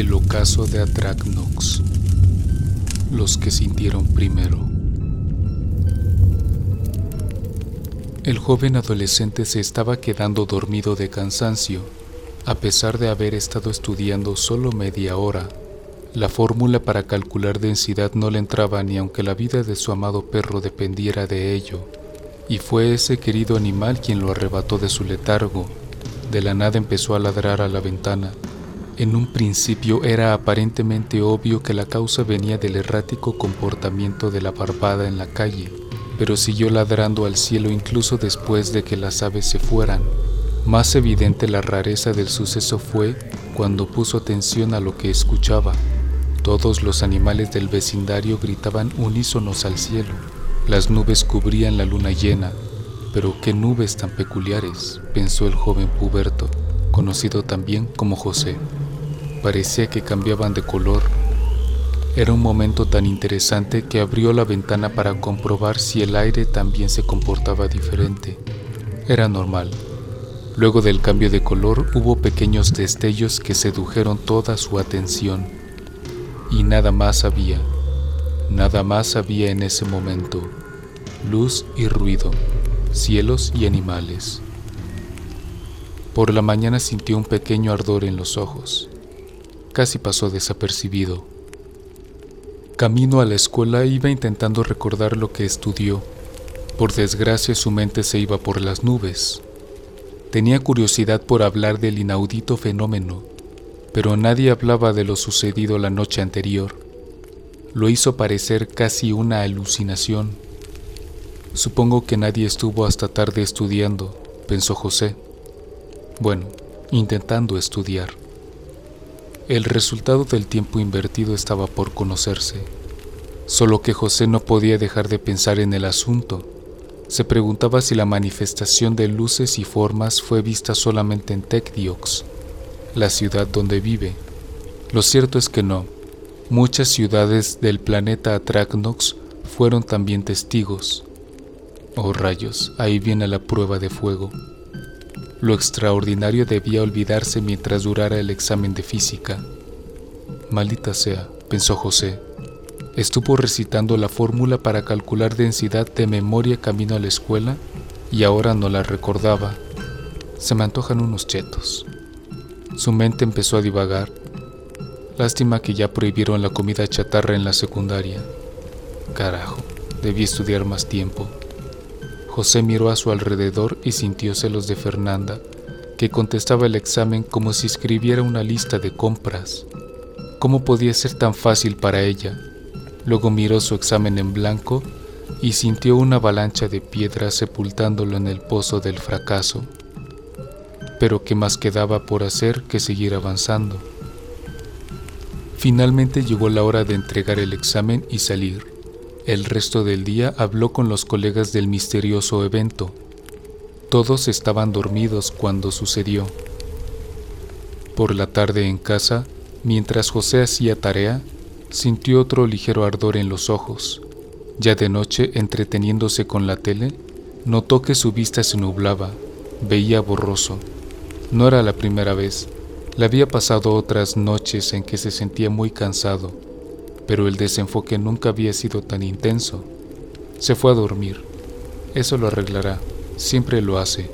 El ocaso de Atracnox. Los que sintieron primero. El joven adolescente se estaba quedando dormido de cansancio, a pesar de haber estado estudiando solo media hora. La fórmula para calcular densidad no le entraba ni aunque la vida de su amado perro dependiera de ello, y fue ese querido animal quien lo arrebató de su letargo. De la nada empezó a ladrar a la ventana. En un principio era aparentemente obvio que la causa venía del errático comportamiento de la barbada en la calle, pero siguió ladrando al cielo incluso después de que las aves se fueran. Más evidente la rareza del suceso fue cuando puso atención a lo que escuchaba. Todos los animales del vecindario gritaban unísonos al cielo. Las nubes cubrían la luna llena. Pero qué nubes tan peculiares, pensó el joven puberto, conocido también como José. Parecía que cambiaban de color era un momento tan interesante que abrió la ventana para comprobar si el aire también se comportaba diferente. Era normal. Luego del cambio de color hubo pequeños destellos que sedujeron toda su atención. Y nada más había. Nada más había en ese momento. Luz y ruido, cielos y animales. Por la mañana sintió un pequeño ardor en los ojos. Casi pasó desapercibido. Camino a la escuela iba intentando recordar lo que estudió. Por desgracia su mente se iba por las nubes. Tenía curiosidad por hablar del inaudito fenómeno, pero nadie hablaba de lo sucedido la noche anterior. Lo hizo parecer casi una alucinación. Supongo que nadie estuvo hasta tarde estudiando, pensó José. Bueno, intentando estudiar. El resultado del tiempo invertido estaba por conocerse, solo que José no podía dejar de pensar en el asunto. Se preguntaba si la manifestación de luces y formas fue vista solamente en Tecdiox, la ciudad donde vive. Lo cierto es que no. Muchas ciudades del planeta Atracnox fueron también testigos. Oh rayos, ahí viene la prueba de fuego. Lo extraordinario debía olvidarse mientras durara el examen de física. Maldita sea, pensó José. Estuvo recitando la fórmula para calcular densidad de memoria camino a la escuela y ahora no la recordaba. Se me antojan unos chetos. Su mente empezó a divagar. Lástima que ya prohibieron la comida chatarra en la secundaria. Carajo, debí estudiar más tiempo. José miró a su alrededor y sintió celos de Fernanda, que contestaba el examen como si escribiera una lista de compras. ¿Cómo podía ser tan fácil para ella? Luego miró su examen en blanco y sintió una avalancha de piedras sepultándolo en el pozo del fracaso. Pero ¿qué más quedaba por hacer que seguir avanzando? Finalmente llegó la hora de entregar el examen y salir. El resto del día habló con los colegas del misterioso evento. Todos estaban dormidos cuando sucedió. Por la tarde en casa, mientras José hacía tarea, sintió otro ligero ardor en los ojos. Ya de noche, entreteniéndose con la tele, notó que su vista se nublaba, veía borroso. No era la primera vez, le había pasado otras noches en que se sentía muy cansado pero el desenfoque nunca había sido tan intenso. Se fue a dormir. Eso lo arreglará, siempre lo hace.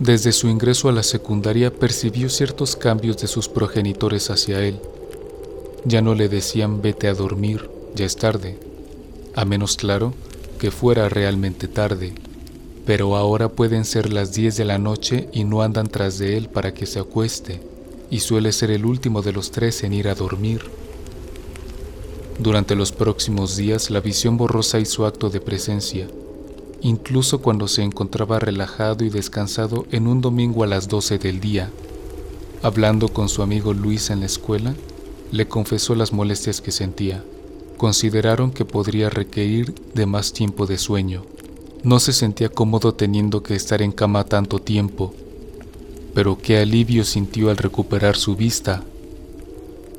Desde su ingreso a la secundaria percibió ciertos cambios de sus progenitores hacia él. Ya no le decían vete a dormir, ya es tarde, a menos claro que fuera realmente tarde, pero ahora pueden ser las 10 de la noche y no andan tras de él para que se acueste, y suele ser el último de los tres en ir a dormir. Durante los próximos días la visión borrosa hizo acto de presencia, incluso cuando se encontraba relajado y descansado en un domingo a las 12 del día. Hablando con su amigo Luis en la escuela, le confesó las molestias que sentía. Consideraron que podría requerir de más tiempo de sueño. No se sentía cómodo teniendo que estar en cama tanto tiempo, pero qué alivio sintió al recuperar su vista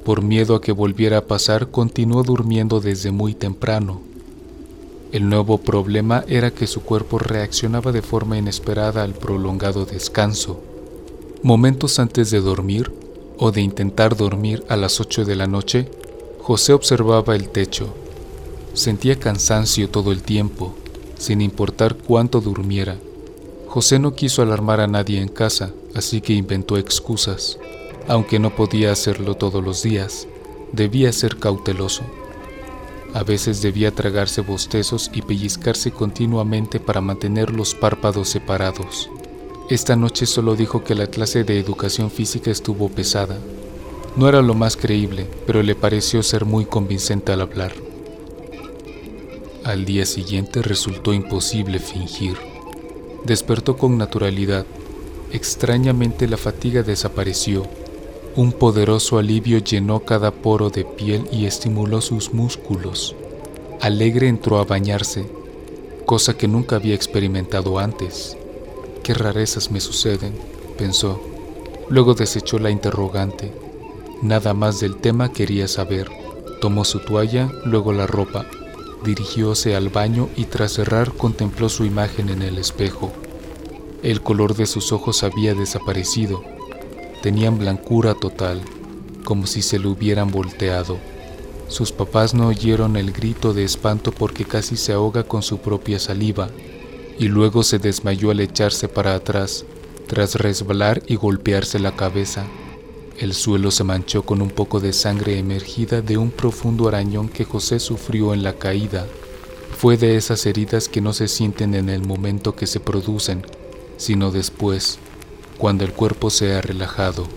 por miedo a que volviera a pasar, continuó durmiendo desde muy temprano. El nuevo problema era que su cuerpo reaccionaba de forma inesperada al prolongado descanso. Momentos antes de dormir, o de intentar dormir a las 8 de la noche, José observaba el techo. Sentía cansancio todo el tiempo, sin importar cuánto durmiera. José no quiso alarmar a nadie en casa, así que inventó excusas. Aunque no podía hacerlo todos los días, debía ser cauteloso. A veces debía tragarse bostezos y pellizcarse continuamente para mantener los párpados separados. Esta noche solo dijo que la clase de educación física estuvo pesada. No era lo más creíble, pero le pareció ser muy convincente al hablar. Al día siguiente resultó imposible fingir. Despertó con naturalidad. Extrañamente la fatiga desapareció. Un poderoso alivio llenó cada poro de piel y estimuló sus músculos. Alegre entró a bañarse, cosa que nunca había experimentado antes. Qué rarezas me suceden, pensó. Luego desechó la interrogante. Nada más del tema quería saber. Tomó su toalla, luego la ropa. Dirigióse al baño y tras cerrar contempló su imagen en el espejo. El color de sus ojos había desaparecido. Tenían blancura total, como si se lo hubieran volteado. Sus papás no oyeron el grito de espanto porque casi se ahoga con su propia saliva y luego se desmayó al echarse para atrás, tras resbalar y golpearse la cabeza. El suelo se manchó con un poco de sangre emergida de un profundo arañón que José sufrió en la caída. Fue de esas heridas que no se sienten en el momento que se producen, sino después, cuando el cuerpo se ha relajado.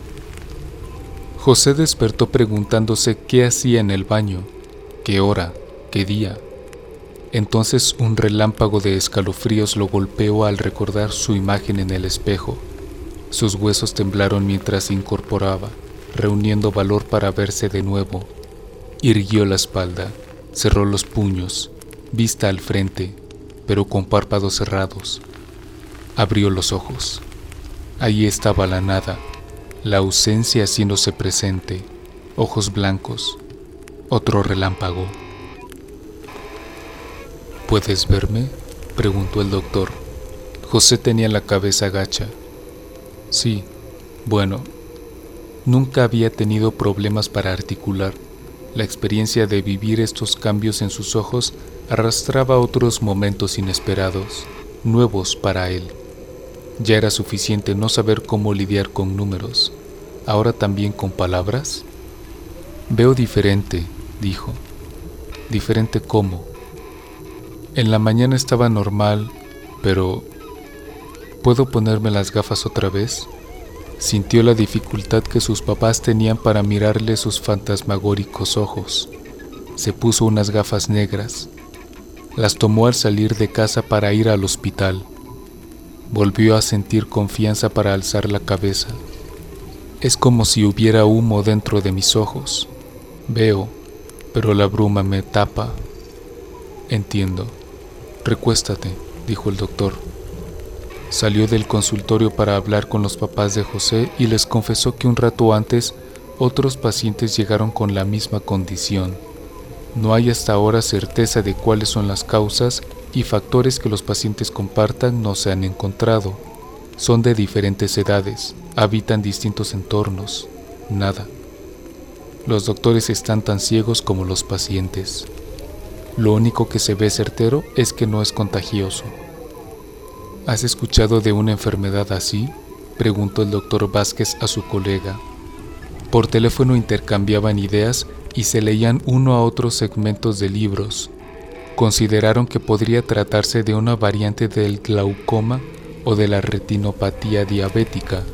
José despertó preguntándose qué hacía en el baño, qué hora, qué día. Entonces un relámpago de escalofríos lo golpeó al recordar su imagen en el espejo. Sus huesos temblaron mientras se incorporaba, reuniendo valor para verse de nuevo. Irguió la espalda, cerró los puños, vista al frente, pero con párpados cerrados. Abrió los ojos. Allí estaba la nada, la ausencia haciéndose presente, ojos blancos, otro relámpago. ¿Puedes verme? preguntó el doctor. José tenía la cabeza gacha. Sí, bueno, nunca había tenido problemas para articular. La experiencia de vivir estos cambios en sus ojos arrastraba otros momentos inesperados, nuevos para él. Ya era suficiente no saber cómo lidiar con números, ahora también con palabras. Veo diferente, dijo. ¿Diferente cómo? En la mañana estaba normal, pero ¿puedo ponerme las gafas otra vez? Sintió la dificultad que sus papás tenían para mirarle sus fantasmagóricos ojos. Se puso unas gafas negras. Las tomó al salir de casa para ir al hospital. Volvió a sentir confianza para alzar la cabeza. Es como si hubiera humo dentro de mis ojos. Veo, pero la bruma me tapa. Entiendo. Recuéstate, dijo el doctor. Salió del consultorio para hablar con los papás de José y les confesó que un rato antes otros pacientes llegaron con la misma condición. No hay hasta ahora certeza de cuáles son las causas y factores que los pacientes compartan no se han encontrado. Son de diferentes edades, habitan distintos entornos, nada. Los doctores están tan ciegos como los pacientes. Lo único que se ve certero es que no es contagioso. ¿Has escuchado de una enfermedad así? preguntó el doctor Vázquez a su colega. Por teléfono intercambiaban ideas y se leían uno a otro segmentos de libros. Consideraron que podría tratarse de una variante del glaucoma o de la retinopatía diabética.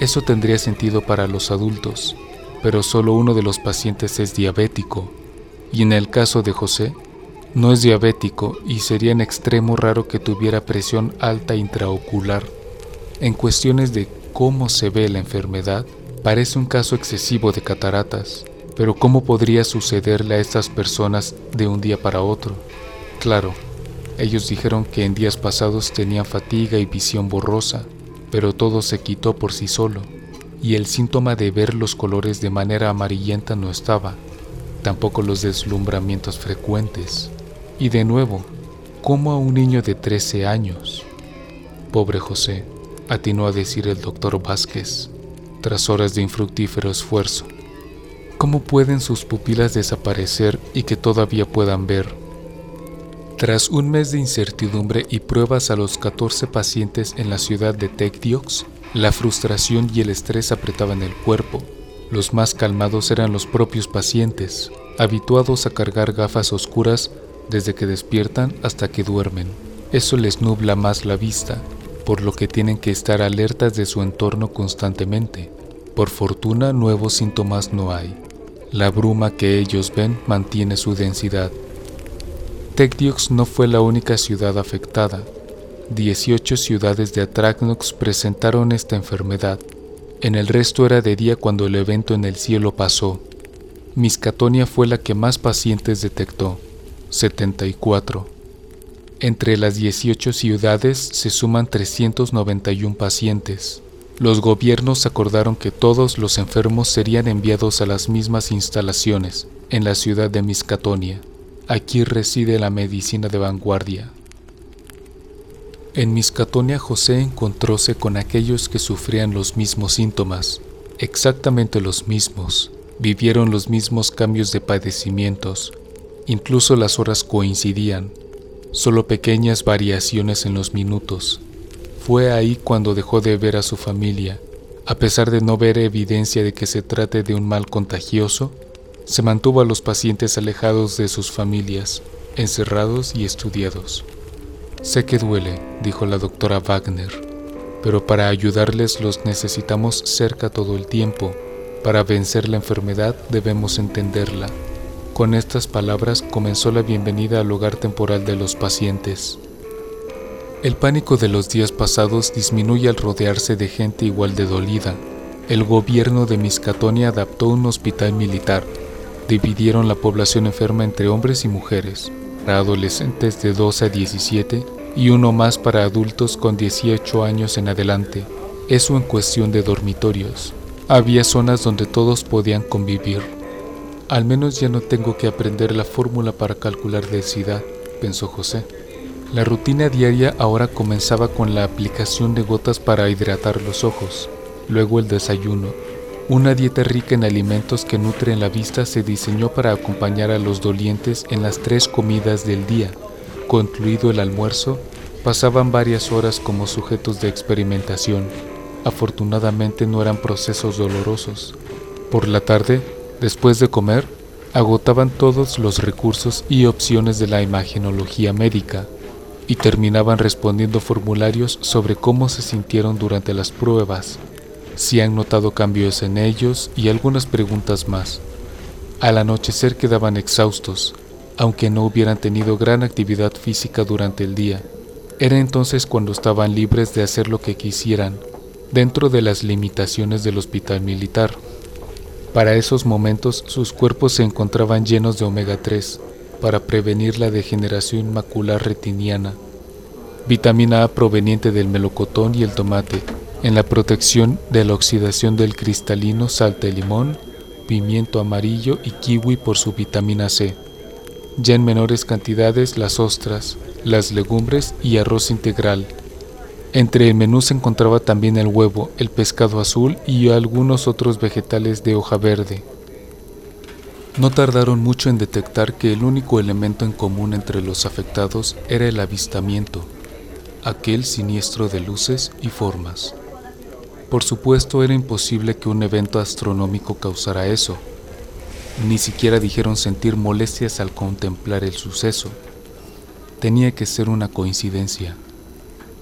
Eso tendría sentido para los adultos, pero solo uno de los pacientes es diabético. Y en el caso de José, no es diabético y sería en extremo raro que tuviera presión alta intraocular. En cuestiones de cómo se ve la enfermedad, parece un caso excesivo de cataratas, pero ¿cómo podría sucederle a estas personas de un día para otro? Claro, ellos dijeron que en días pasados tenían fatiga y visión borrosa, pero todo se quitó por sí solo, y el síntoma de ver los colores de manera amarillenta no estaba, tampoco los deslumbramientos frecuentes. Y de nuevo, como a un niño de 13 años. Pobre José, atinó a decir el doctor Vázquez. tras horas de infructífero esfuerzo. ¿Cómo pueden sus pupilas desaparecer y que todavía puedan ver? Tras un mes de incertidumbre y pruebas a los 14 pacientes en la ciudad de Tecdiox, la frustración y el estrés apretaban el cuerpo. Los más calmados eran los propios pacientes, habituados a cargar gafas oscuras desde que despiertan hasta que duermen. Eso les nubla más la vista, por lo que tienen que estar alertas de su entorno constantemente. Por fortuna nuevos síntomas no hay. La bruma que ellos ven mantiene su densidad. Tecdiox no fue la única ciudad afectada. 18 ciudades de Atracnox presentaron esta enfermedad. En el resto era de día cuando el evento en el cielo pasó. Miscatonia fue la que más pacientes detectó, 74. Entre las 18 ciudades se suman 391 pacientes los gobiernos acordaron que todos los enfermos serían enviados a las mismas instalaciones en la ciudad de Miscatonia. Aquí reside la medicina de vanguardia. En Miscatonia José encontróse con aquellos que sufrían los mismos síntomas, exactamente los mismos, vivieron los mismos cambios de padecimientos, incluso las horas coincidían, solo pequeñas variaciones en los minutos. Fue ahí cuando dejó de ver a su familia. A pesar de no ver evidencia de que se trate de un mal contagioso, se mantuvo a los pacientes alejados de sus familias, encerrados y estudiados. Sé que duele, dijo la doctora Wagner, pero para ayudarles los necesitamos cerca todo el tiempo. Para vencer la enfermedad debemos entenderla. Con estas palabras comenzó la bienvenida al hogar temporal de los pacientes. El pánico de los días pasados disminuye al rodearse de gente igual de dolida. El gobierno de Miscatonia adaptó un hospital militar. Dividieron la población enferma entre hombres y mujeres, para adolescentes de 12 a 17 y uno más para adultos con 18 años en adelante. Eso en cuestión de dormitorios. Había zonas donde todos podían convivir. Al menos ya no tengo que aprender la fórmula para calcular densidad, pensó José. La rutina diaria ahora comenzaba con la aplicación de gotas para hidratar los ojos, luego el desayuno. Una dieta rica en alimentos que nutren la vista se diseñó para acompañar a los dolientes en las tres comidas del día. Concluido el almuerzo, pasaban varias horas como sujetos de experimentación. Afortunadamente no eran procesos dolorosos. Por la tarde, después de comer, agotaban todos los recursos y opciones de la imagenología médica y terminaban respondiendo formularios sobre cómo se sintieron durante las pruebas, si han notado cambios en ellos y algunas preguntas más. Al anochecer quedaban exhaustos, aunque no hubieran tenido gran actividad física durante el día. Era entonces cuando estaban libres de hacer lo que quisieran, dentro de las limitaciones del hospital militar. Para esos momentos sus cuerpos se encontraban llenos de omega 3, para prevenir la degeneración macular retiniana, vitamina A proveniente del melocotón y el tomate, en la protección de la oxidación del cristalino salta de limón, pimiento amarillo y kiwi por su vitamina C. Ya en menores cantidades las ostras, las legumbres y arroz integral. Entre el menú se encontraba también el huevo, el pescado azul y algunos otros vegetales de hoja verde. No tardaron mucho en detectar que el único elemento en común entre los afectados era el avistamiento, aquel siniestro de luces y formas. Por supuesto era imposible que un evento astronómico causara eso. Ni siquiera dijeron sentir molestias al contemplar el suceso. Tenía que ser una coincidencia.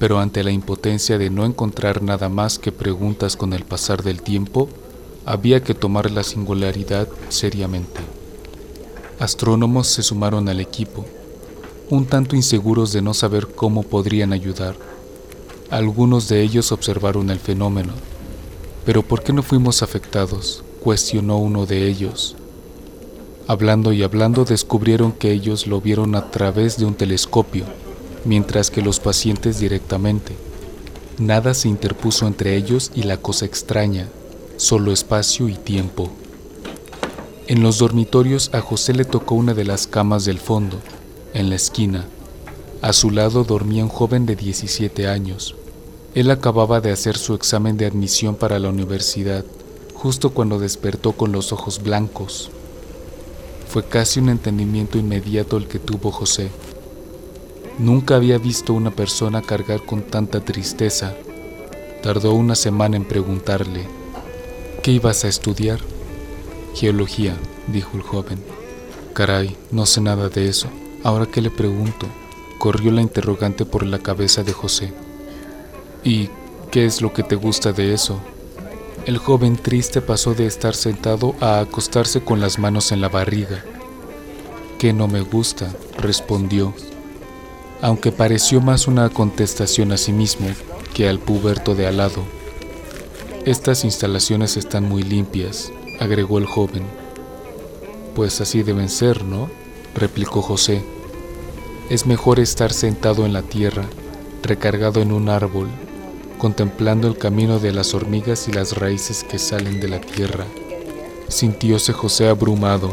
Pero ante la impotencia de no encontrar nada más que preguntas con el pasar del tiempo, había que tomar la singularidad seriamente. Astrónomos se sumaron al equipo, un tanto inseguros de no saber cómo podrían ayudar. Algunos de ellos observaron el fenómeno. ¿Pero por qué no fuimos afectados? cuestionó uno de ellos. Hablando y hablando descubrieron que ellos lo vieron a través de un telescopio, mientras que los pacientes directamente. Nada se interpuso entre ellos y la cosa extraña, solo espacio y tiempo. En los dormitorios a José le tocó una de las camas del fondo, en la esquina. A su lado dormía un joven de 17 años. Él acababa de hacer su examen de admisión para la universidad, justo cuando despertó con los ojos blancos. Fue casi un entendimiento inmediato el que tuvo José. Nunca había visto una persona cargar con tanta tristeza. Tardó una semana en preguntarle, ¿qué ibas a estudiar? Geología, dijo el joven. Caray, no sé nada de eso. Ahora que le pregunto, corrió la interrogante por la cabeza de José. ¿Y qué es lo que te gusta de eso? El joven triste pasó de estar sentado a acostarse con las manos en la barriga. Que no me gusta, respondió, aunque pareció más una contestación a sí mismo que al puberto de al lado. Estas instalaciones están muy limpias, agregó el joven. Pues así deben ser, ¿no? replicó José. Es mejor estar sentado en la tierra, recargado en un árbol, contemplando el camino de las hormigas y las raíces que salen de la tierra. Sintióse José abrumado.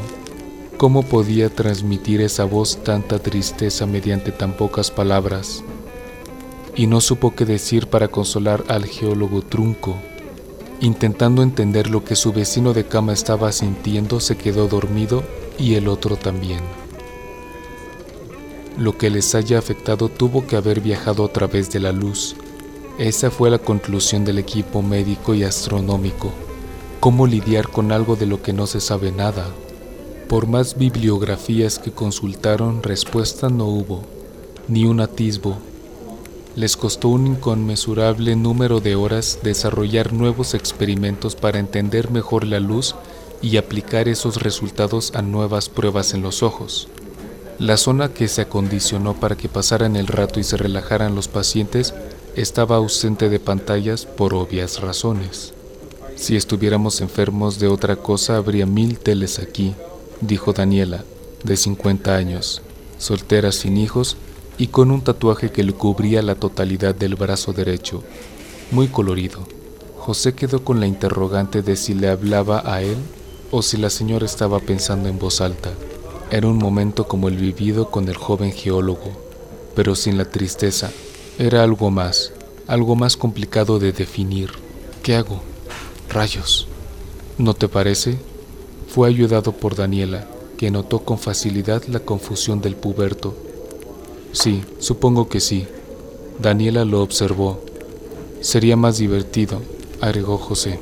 ¿Cómo podía transmitir esa voz tanta tristeza mediante tan pocas palabras? Y no supo qué decir para consolar al geólogo trunco. Intentando entender lo que su vecino de cama estaba sintiendo, se quedó dormido y el otro también. Lo que les haya afectado tuvo que haber viajado a través de la luz, esa fue la conclusión del equipo médico y astronómico. ¿Cómo lidiar con algo de lo que no se sabe nada? Por más bibliografías que consultaron, respuesta no hubo, ni un atisbo. Les costó un inconmensurable número de horas desarrollar nuevos experimentos para entender mejor la luz y aplicar esos resultados a nuevas pruebas en los ojos. La zona que se acondicionó para que pasaran el rato y se relajaran los pacientes estaba ausente de pantallas por obvias razones. Si estuviéramos enfermos de otra cosa habría mil teles aquí, dijo Daniela, de 50 años, soltera sin hijos y con un tatuaje que le cubría la totalidad del brazo derecho, muy colorido. José quedó con la interrogante de si le hablaba a él o si la señora estaba pensando en voz alta. Era un momento como el vivido con el joven geólogo, pero sin la tristeza era algo más, algo más complicado de definir. ¿Qué hago? Rayos. ¿No te parece? Fue ayudado por Daniela, que notó con facilidad la confusión del puberto. Sí, supongo que sí. Daniela lo observó. Sería más divertido, agregó José.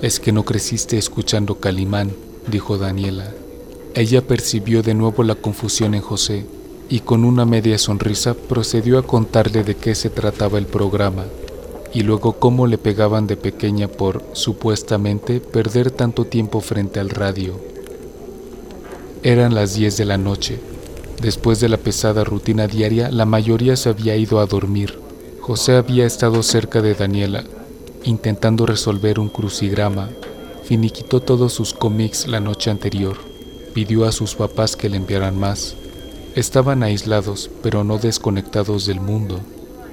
Es que no creciste escuchando Calimán, dijo Daniela. Ella percibió de nuevo la confusión en José y con una media sonrisa procedió a contarle de qué se trataba el programa y luego cómo le pegaban de pequeña por, supuestamente, perder tanto tiempo frente al radio. Eran las 10 de la noche. Después de la pesada rutina diaria, la mayoría se había ido a dormir. José había estado cerca de Daniela, intentando resolver un crucigrama. Finiquitó todos sus cómics la noche anterior. Pidió a sus papás que le enviaran más. Estaban aislados, pero no desconectados del mundo.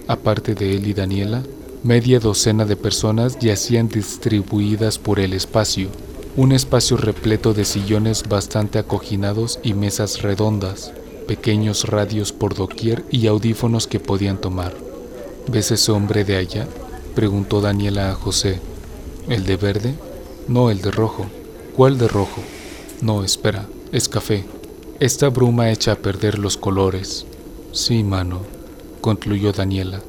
Aparte de él y Daniela, media docena de personas yacían distribuidas por el espacio, un espacio repleto de sillones bastante acoginados y mesas redondas, pequeños radios por doquier y audífonos que podían tomar. ¿Ves ese hombre de allá? preguntó Daniela a José. ¿El de verde? No, el de rojo. ¿Cuál de rojo? No, espera, es café. Esta bruma echa a perder los colores. Sí, mano, concluyó Daniela.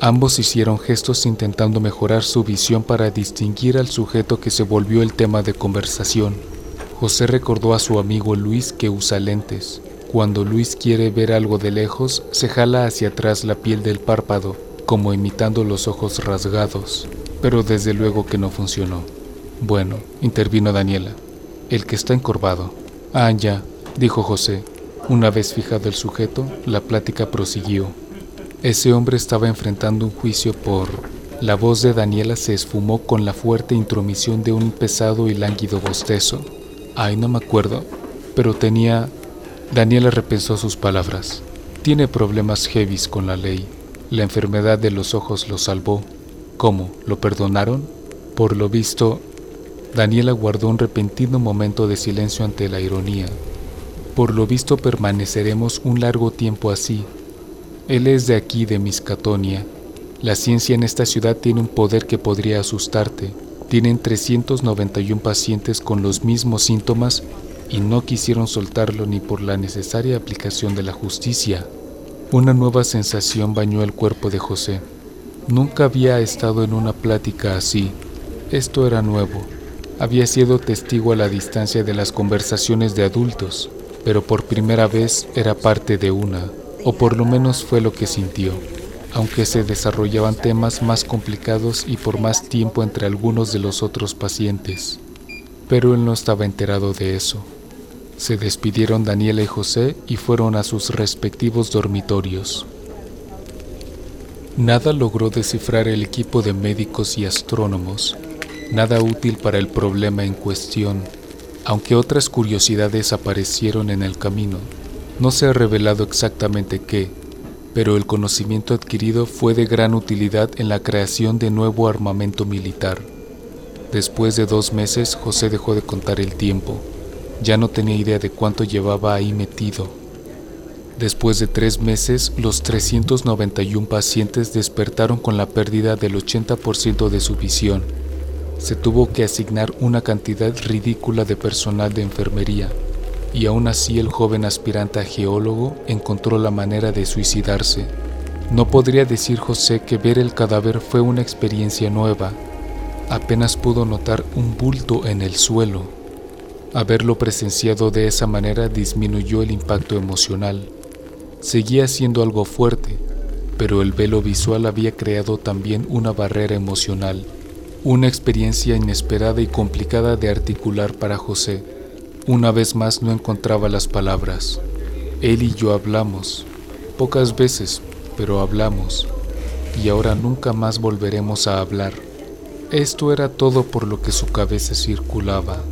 Ambos hicieron gestos intentando mejorar su visión para distinguir al sujeto que se volvió el tema de conversación. José recordó a su amigo Luis que usa lentes. Cuando Luis quiere ver algo de lejos, se jala hacia atrás la piel del párpado, como imitando los ojos rasgados, pero desde luego que no funcionó. Bueno, intervino Daniela, el que está encorvado. Ah, ya, dijo José. Una vez fijado el sujeto, la plática prosiguió. Ese hombre estaba enfrentando un juicio por... La voz de Daniela se esfumó con la fuerte intromisión de un pesado y lánguido bostezo. Ay, no me acuerdo, pero tenía... Daniela repensó sus palabras. Tiene problemas heavies con la ley. La enfermedad de los ojos lo salvó. ¿Cómo? ¿Lo perdonaron? Por lo visto, Daniela guardó un repentino momento de silencio ante la ironía. Por lo visto permaneceremos un largo tiempo así. Él es de aquí, de Miscatonia. La ciencia en esta ciudad tiene un poder que podría asustarte. Tienen 391 pacientes con los mismos síntomas y no quisieron soltarlo ni por la necesaria aplicación de la justicia. Una nueva sensación bañó el cuerpo de José. Nunca había estado en una plática así. Esto era nuevo. Había sido testigo a la distancia de las conversaciones de adultos, pero por primera vez era parte de una, o por lo menos fue lo que sintió, aunque se desarrollaban temas más complicados y por más tiempo entre algunos de los otros pacientes. Pero él no estaba enterado de eso. Se despidieron Daniela y José y fueron a sus respectivos dormitorios. Nada logró descifrar el equipo de médicos y astrónomos, nada útil para el problema en cuestión, aunque otras curiosidades aparecieron en el camino. No se ha revelado exactamente qué, pero el conocimiento adquirido fue de gran utilidad en la creación de nuevo armamento militar. Después de dos meses, José dejó de contar el tiempo. Ya no tenía idea de cuánto llevaba ahí metido. Después de tres meses, los 391 pacientes despertaron con la pérdida del 80% de su visión. Se tuvo que asignar una cantidad ridícula de personal de enfermería, y aún así el joven aspirante a geólogo encontró la manera de suicidarse. No podría decir José que ver el cadáver fue una experiencia nueva. Apenas pudo notar un bulto en el suelo. Haberlo presenciado de esa manera disminuyó el impacto emocional. Seguía siendo algo fuerte, pero el velo visual había creado también una barrera emocional, una experiencia inesperada y complicada de articular para José. Una vez más no encontraba las palabras. Él y yo hablamos, pocas veces, pero hablamos, y ahora nunca más volveremos a hablar. Esto era todo por lo que su cabeza circulaba.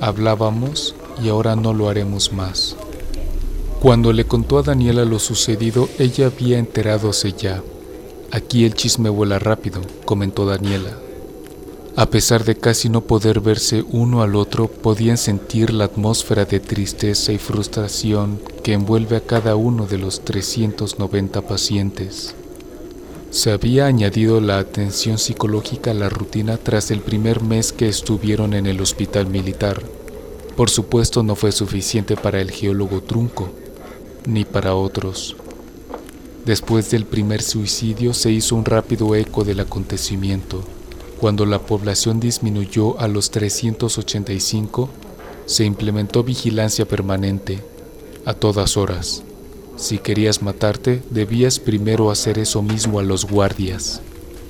Hablábamos y ahora no lo haremos más. Cuando le contó a Daniela lo sucedido, ella había enteradose ya. Aquí el chisme vuela rápido, comentó Daniela. A pesar de casi no poder verse uno al otro, podían sentir la atmósfera de tristeza y frustración que envuelve a cada uno de los 390 pacientes. Se había añadido la atención psicológica a la rutina tras el primer mes que estuvieron en el hospital militar. Por supuesto no fue suficiente para el geólogo Trunco, ni para otros. Después del primer suicidio se hizo un rápido eco del acontecimiento. Cuando la población disminuyó a los 385, se implementó vigilancia permanente, a todas horas. Si querías matarte, debías primero hacer eso mismo a los guardias.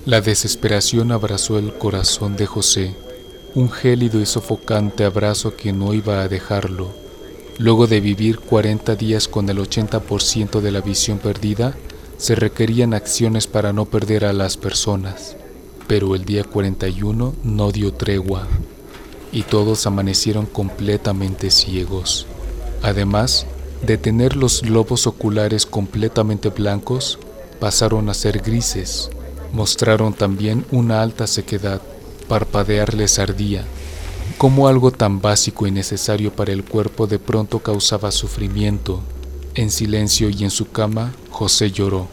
La desesperación abrazó el corazón de José, un gélido y sofocante abrazo que no iba a dejarlo. Luego de vivir 40 días con el 80% de la visión perdida, se requerían acciones para no perder a las personas. Pero el día 41 no dio tregua y todos amanecieron completamente ciegos. Además de tener los globos oculares completamente blancos, pasaron a ser grises. Mostraron también una alta sequedad, parpadear les ardía cómo algo tan básico y necesario para el cuerpo de pronto causaba sufrimiento. En silencio y en su cama, José lloró,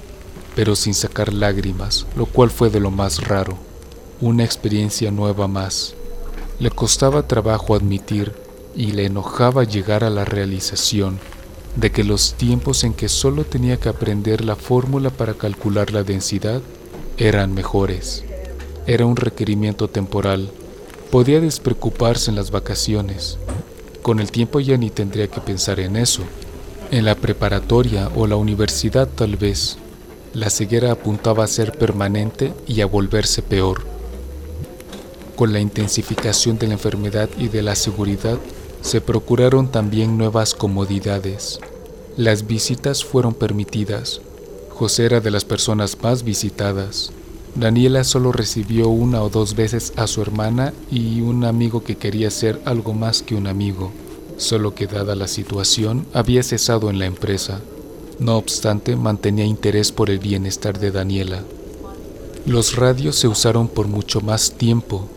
pero sin sacar lágrimas, lo cual fue de lo más raro, una experiencia nueva más. Le costaba trabajo admitir y le enojaba llegar a la realización de que los tiempos en que solo tenía que aprender la fórmula para calcular la densidad eran mejores. Era un requerimiento temporal Podía despreocuparse en las vacaciones. Con el tiempo ya ni tendría que pensar en eso. En la preparatoria o la universidad tal vez. La ceguera apuntaba a ser permanente y a volverse peor. Con la intensificación de la enfermedad y de la seguridad, se procuraron también nuevas comodidades. Las visitas fueron permitidas. José era de las personas más visitadas. Daniela solo recibió una o dos veces a su hermana y un amigo que quería ser algo más que un amigo, solo que dada la situación había cesado en la empresa. No obstante, mantenía interés por el bienestar de Daniela. Los radios se usaron por mucho más tiempo.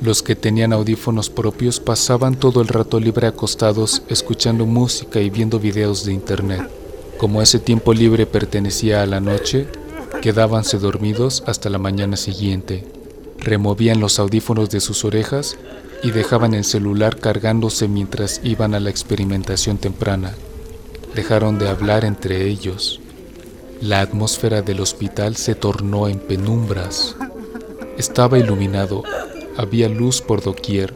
Los que tenían audífonos propios pasaban todo el rato libre acostados escuchando música y viendo videos de internet. Como ese tiempo libre pertenecía a la noche, Quedábanse dormidos hasta la mañana siguiente. Removían los audífonos de sus orejas y dejaban el celular cargándose mientras iban a la experimentación temprana. Dejaron de hablar entre ellos. La atmósfera del hospital se tornó en penumbras. Estaba iluminado, había luz por doquier,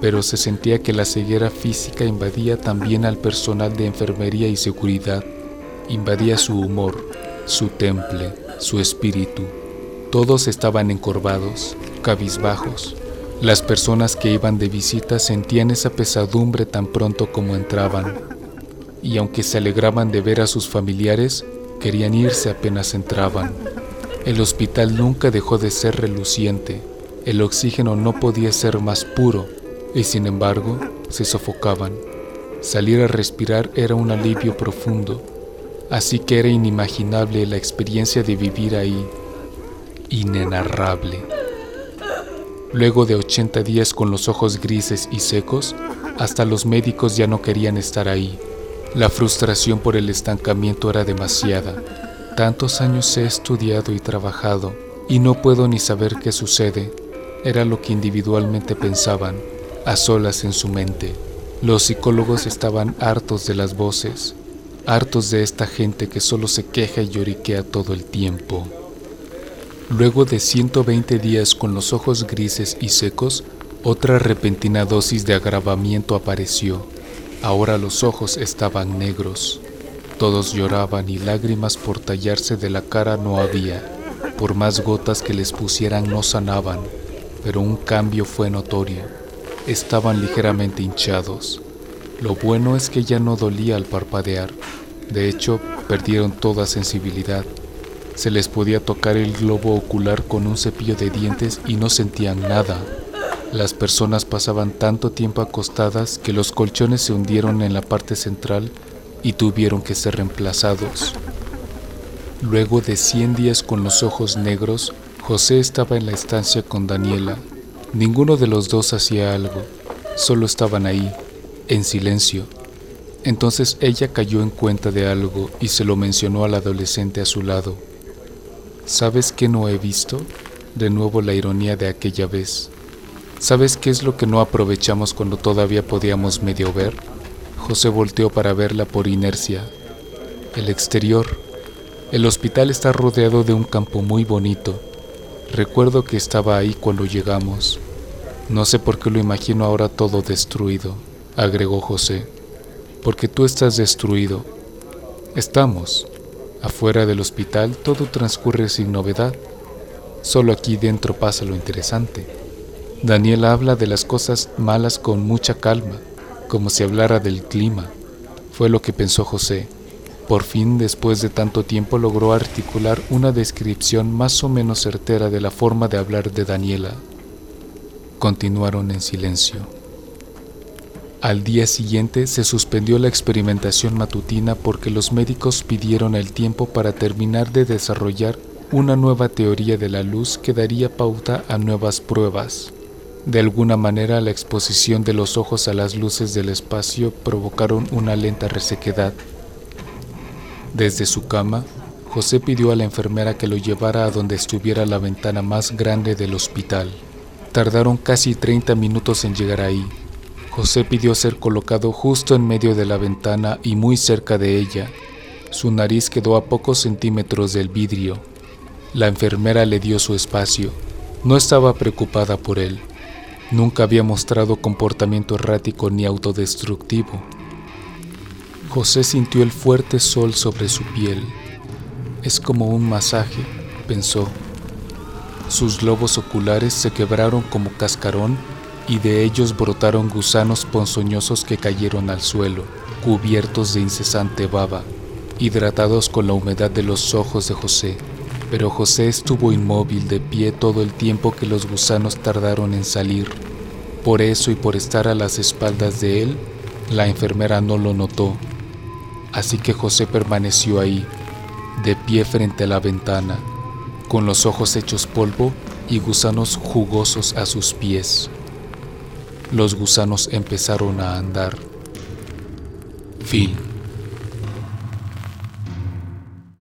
pero se sentía que la ceguera física invadía también al personal de enfermería y seguridad, invadía su humor, su temple, su espíritu. Todos estaban encorvados, cabizbajos. Las personas que iban de visita sentían esa pesadumbre tan pronto como entraban, y aunque se alegraban de ver a sus familiares, querían irse apenas entraban. El hospital nunca dejó de ser reluciente, el oxígeno no podía ser más puro, y sin embargo se sofocaban. Salir a respirar era un alivio profundo, así que era inimaginable la experiencia de vivir ahí, inenarrable. Luego de 80 días con los ojos grises y secos, hasta los médicos ya no querían estar ahí. La frustración por el estancamiento era demasiada. Tantos años he estudiado y trabajado y no puedo ni saber qué sucede. Era lo que individualmente pensaban a solas en su mente. Los psicólogos estaban hartos de las voces, hartos de esta gente que solo se queja y lloriquea todo el tiempo. Luego de 120 días con los ojos grises y secos, otra repentina dosis de agravamiento apareció. Ahora los ojos estaban negros. Todos lloraban y lágrimas por tallarse de la cara no había. Por más gotas que les pusieran no sanaban, pero un cambio fue notorio estaban ligeramente hinchados. Lo bueno es que ya no dolía al parpadear. De hecho, perdieron toda sensibilidad. Se les podía tocar el globo ocular con un cepillo de dientes y no sentían nada. Las personas pasaban tanto tiempo acostadas que los colchones se hundieron en la parte central y tuvieron que ser reemplazados. Luego de 100 días con los ojos negros, José estaba en la estancia con Daniela, Ninguno de los dos hacía algo, solo estaban ahí, en silencio. Entonces ella cayó en cuenta de algo y se lo mencionó al adolescente a su lado. ¿Sabes qué no he visto? De nuevo la ironía de aquella vez. ¿Sabes qué es lo que no aprovechamos cuando todavía podíamos medio ver? José volteó para verla por inercia. El exterior. El hospital está rodeado de un campo muy bonito. Recuerdo que estaba ahí cuando llegamos. No sé por qué lo imagino ahora todo destruido, agregó José. Porque tú estás destruido. Estamos. Afuera del hospital todo transcurre sin novedad. Solo aquí dentro pasa lo interesante. Daniel habla de las cosas malas con mucha calma, como si hablara del clima. Fue lo que pensó José. Por fin, después de tanto tiempo, logró articular una descripción más o menos certera de la forma de hablar de Daniela. Continuaron en silencio. Al día siguiente se suspendió la experimentación matutina porque los médicos pidieron el tiempo para terminar de desarrollar una nueva teoría de la luz que daría pauta a nuevas pruebas. De alguna manera la exposición de los ojos a las luces del espacio provocaron una lenta resequedad desde su cama, José pidió a la enfermera que lo llevara a donde estuviera la ventana más grande del hospital. Tardaron casi 30 minutos en llegar ahí. José pidió ser colocado justo en medio de la ventana y muy cerca de ella. Su nariz quedó a pocos centímetros del vidrio. La enfermera le dio su espacio. No estaba preocupada por él. Nunca había mostrado comportamiento errático ni autodestructivo. José sintió el fuerte sol sobre su piel. Es como un masaje, pensó. Sus globos oculares se quebraron como cascarón y de ellos brotaron gusanos ponzoñosos que cayeron al suelo, cubiertos de incesante baba, hidratados con la humedad de los ojos de José. Pero José estuvo inmóvil de pie todo el tiempo que los gusanos tardaron en salir. Por eso y por estar a las espaldas de él, la enfermera no lo notó Así que José permaneció ahí, de pie frente a la ventana, con los ojos hechos polvo y gusanos jugosos a sus pies. Los gusanos empezaron a andar. Fin.